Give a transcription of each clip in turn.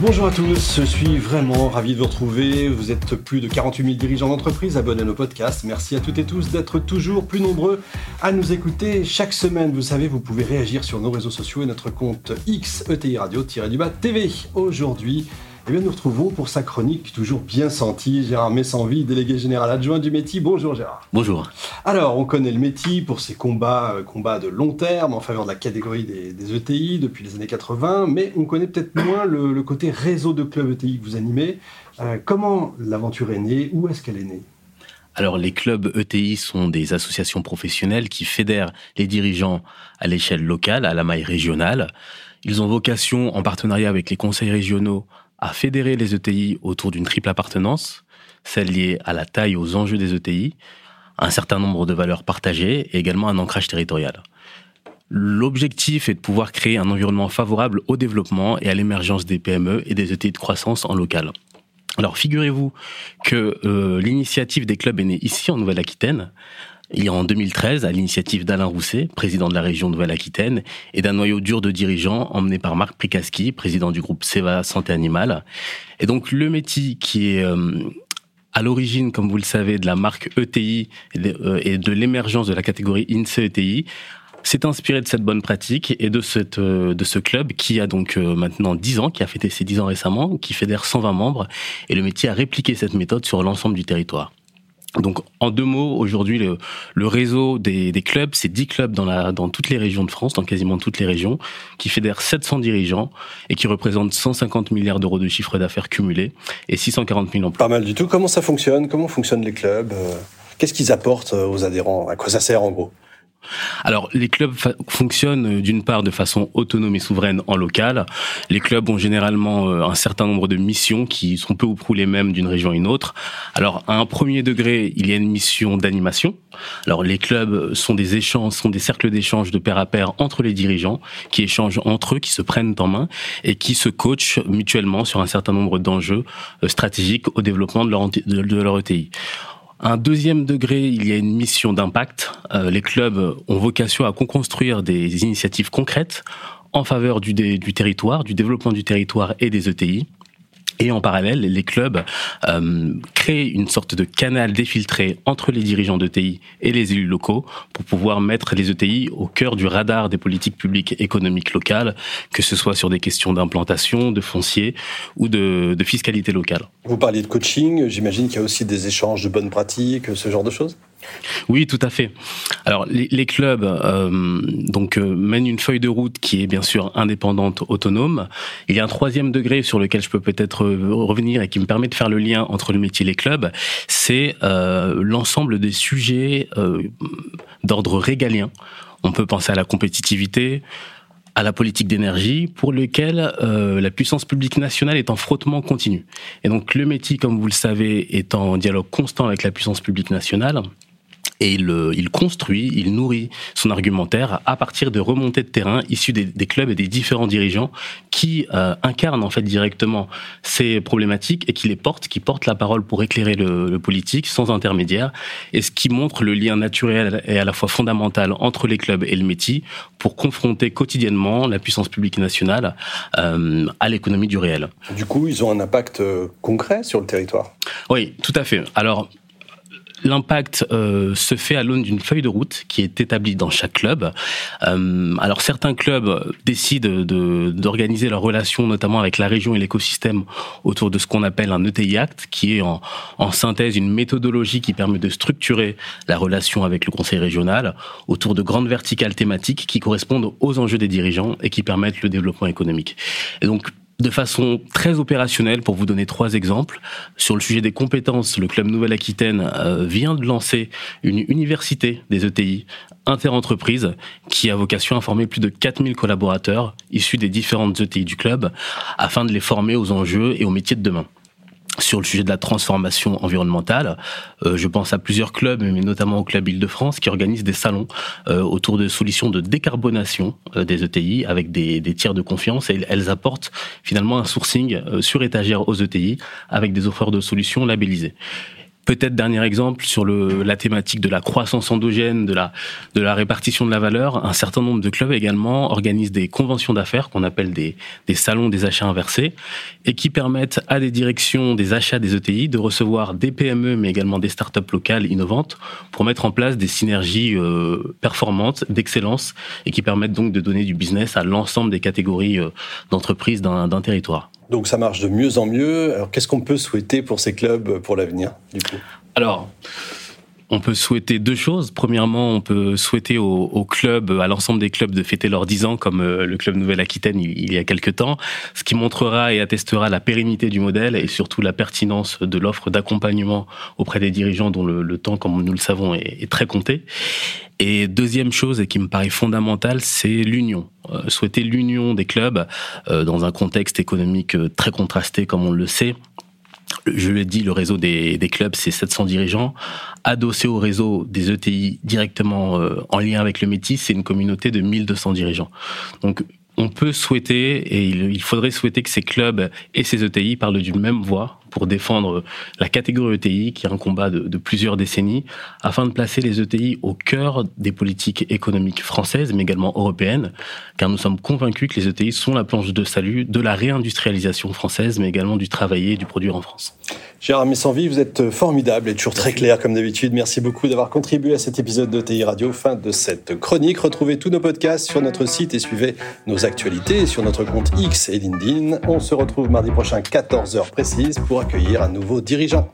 Bonjour à tous, je suis vraiment ravi de vous retrouver. Vous êtes plus de 48 000 dirigeants d'entreprise abonnés à nos podcasts. Merci à toutes et tous d'être toujours plus nombreux à nous écouter chaque semaine. Vous savez, vous pouvez réagir sur nos réseaux sociaux et notre compte X ETI Radio-du-bas TV. Aujourd'hui, eh bien, nous retrouvons pour sa chronique toujours bien sentie Gérard Messanville, délégué général adjoint du métier. Bonjour Gérard. Bonjour. Alors, on connaît le métier pour ses combats, euh, combats de long terme en faveur de la catégorie des, ETI depuis les années 80, mais on connaît peut-être moins le, côté réseau de clubs ETI que vous animez. Euh, comment l'aventure est née? Où est-ce qu'elle est née? Alors les clubs ETI sont des associations professionnelles qui fédèrent les dirigeants à l'échelle locale, à la maille régionale. Ils ont vocation, en partenariat avec les conseils régionaux, à fédérer les ETI autour d'une triple appartenance, celle liée à la taille aux enjeux des ETI, un certain nombre de valeurs partagées et également un ancrage territorial. L'objectif est de pouvoir créer un environnement favorable au développement et à l'émergence des PME et des ETI de croissance en local. Alors figurez-vous que euh, l'initiative des clubs est née ici en Nouvelle-Aquitaine il en 2013 à l'initiative d'Alain Rousset, président de la région Nouvelle-Aquitaine, et d'un noyau dur de dirigeants emmené par Marc Prikaski, président du groupe Seva Santé Animale. Et donc le métier qui est euh, à l'origine, comme vous le savez, de la marque ETI et de, euh, l'émergence de la catégorie INSEE ETI, s'est inspiré de cette bonne pratique et de, euh, ce club qui a donc maintenant 10 ans, qui a fêté ses 10 ans récemment, qui fédère 120 membres, et le métier a répliqué cette méthode sur l'ensemble du territoire. Donc, en deux mots, aujourd'hui, le, réseau des, clubs, c'est 10 clubs dans, dans toutes les régions de France, dans quasiment toutes les régions, qui fédèrent 700 dirigeants et qui représentent 150 milliards d'euros de chiffre d'affaires cumulé et 640 000 emplois. Pas mal du tout. Comment ça fonctionne? Comment fonctionnent les clubs? Euh, Qu'est-ce qu'ils apportent euh, aux adhérents? À quoi ça sert en gros? Alors, les clubs fonctionnent euh, d'une part de façon autonome et souveraine en local. Les clubs ont généralement euh, un certain nombre de missions qui sont peu ou prou les mêmes d'une région à une autre. Alors, à un premier degré, il y a une mission d'animation. Alors, les clubs sont des échanges, sont des cercles d'échange de pair à pair entre les dirigeants, qui échangent entre eux, qui se prennent en main et qui se coachent mutuellement sur un certain nombre d'enjeux euh, stratégiques au développement de leur, de leur ETI. Un deuxième degré, il y a une mission d'impact. Euh, les clubs ont vocation à construire des initiatives concrètes en faveur du, du territoire, du développement du territoire et des ETI. Et en parallèle, les clubs euh, créent une sorte de canal défiltré entre les dirigeants d'ETI et les élus locaux pour pouvoir mettre les ETI au cœur du radar des politiques publiques économiques locales, que ce soit sur des questions d'implantation, de foncier ou de, de fiscalité locale. Vous parliez de coaching, j'imagine qu'il y a aussi des échanges de bonnes pratiques, ce genre de choses? Oui, tout à fait. Alors les, clubs euh, donc euh, mènent une feuille de route qui est bien sûr indépendante, autonome. Il y a un troisième degré sur lequel je peux peut-être euh, revenir et qui me permet de faire le lien entre le métier et les clubs, c'est l'ensemble des sujets d'ordre régalien. On peut penser à la compétitivité, à la politique d'énergie pour lequel la puissance publique nationale est en frottement continu. Et donc le métier, comme vous le savez, est en dialogue constant avec la puissance publique nationale et il, il, construit, il nourrit son argumentaire à partir de remontées de terrain issues des, des clubs et des différents dirigeants qui euh, incarnent en fait directement ces problématiques et qui les portent, qui portent la parole pour éclairer le, le, politique sans intermédiaire, et ce qui montre le lien naturel et à la fois fondamental entre les clubs et le métier pour confronter quotidiennement la puissance publique nationale euh, à l'économie du réel. Du coup, ils ont un impact euh, concret sur le territoire? Oui, tout à fait. Alors L'impact euh, se fait à l'aune d'une feuille de route qui est établie dans chaque club. Euh, alors certains clubs décident d'organiser leurs relations, notamment avec la région et l'écosystème, autour de ce qu'on appelle un ETI Act, qui est en, en, synthèse une méthodologie qui permet de structurer la relation avec le conseil régional autour de grandes verticales thématiques qui correspondent aux enjeux des dirigeants et qui permettent le développement économique. Et donc de façon très opérationnelle, pour vous donner trois exemples, sur le sujet des compétences, le Club Nouvelle-Aquitaine euh, vient de lancer une université des ETI interentreprises qui a vocation à former plus de 4000 collaborateurs issus des différentes ETI du club afin de les former aux enjeux et aux métiers de demain. Sur le sujet de la transformation environnementale. Euh, je pense à plusieurs clubs, mais notamment au club Île-de-France, qui organisent des salons euh, autour de solutions de décarbonation euh, des ETI avec des, des, tiers de confiance. Et elles apportent finalement un sourcing sur étagère aux ETI avec des offres de solutions labellisées. Peut-être dernier exemple sur le, la thématique de la croissance endogène, de la, de la répartition de la valeur. Un certain nombre de clubs également organisent des conventions d'affaires qu'on appelle des, des salons des achats inversés et qui permettent à des directions des achats des ETI de recevoir des PME mais également des startups locales innovantes pour mettre en place des synergies euh, performantes, d'excellence et qui permettent donc de donner du business à l'ensemble des catégories euh, d'entreprises d'un territoire. Donc ça marche de mieux en mieux. Alors qu'est-ce qu'on peut souhaiter pour ces clubs pour l'avenir du coup? Alors on peut souhaiter deux choses. Premièrement, on peut souhaiter aux, au clubs, à l'ensemble des clubs, de fêter leurs 10 ans, comme euh, le club Nouvelle-Aquitaine il, y a quelques temps, ce qui montrera et attestera la pérennité du modèle et surtout la pertinence de l'offre d'accompagnement auprès des dirigeants dont le, le, temps, comme nous le savons, est, est, très compté. Et deuxième chose, et qui me paraît fondamentale, c'est l'union. Euh, souhaiter l'union des clubs euh, dans un contexte économique euh, très contrasté, comme on le sait je l'ai dit, le réseau des, clubs, c'est 700 dirigeants. Adossé au réseau des ETI directement euh, en lien avec le métis, c'est une communauté de 1200 dirigeants. Donc, on peut souhaiter, et il, faudrait souhaiter que ces clubs et ces ETI parlent d'une même voix pour défendre la catégorie ETI, qui est un combat de, de, plusieurs décennies, afin de placer les ETI au cœur des politiques économiques françaises, mais également européennes, car nous sommes convaincus que les ETI sont la planche de salut de la réindustrialisation française, mais également du travailler et du produire en France. Gérard Messanvie, vous êtes formidable et toujours très clair comme d'habitude. Merci beaucoup d'avoir contribué à cet épisode de TI Radio. Fin de cette chronique. Retrouvez tous nos podcasts sur notre site et suivez nos actualités sur notre compte X et LinkedIn. On se retrouve mardi prochain 14h précise accueillir un nouveau dirigeant.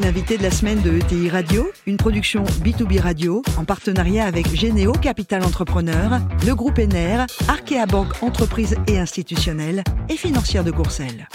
L'invité de la semaine de ETI Radio, une production B2B Radio en partenariat avec Généo Capital Entrepreneur, le groupe ENER, Arkea Banque Entreprise et Institutionnelle et Financière de Courcelles.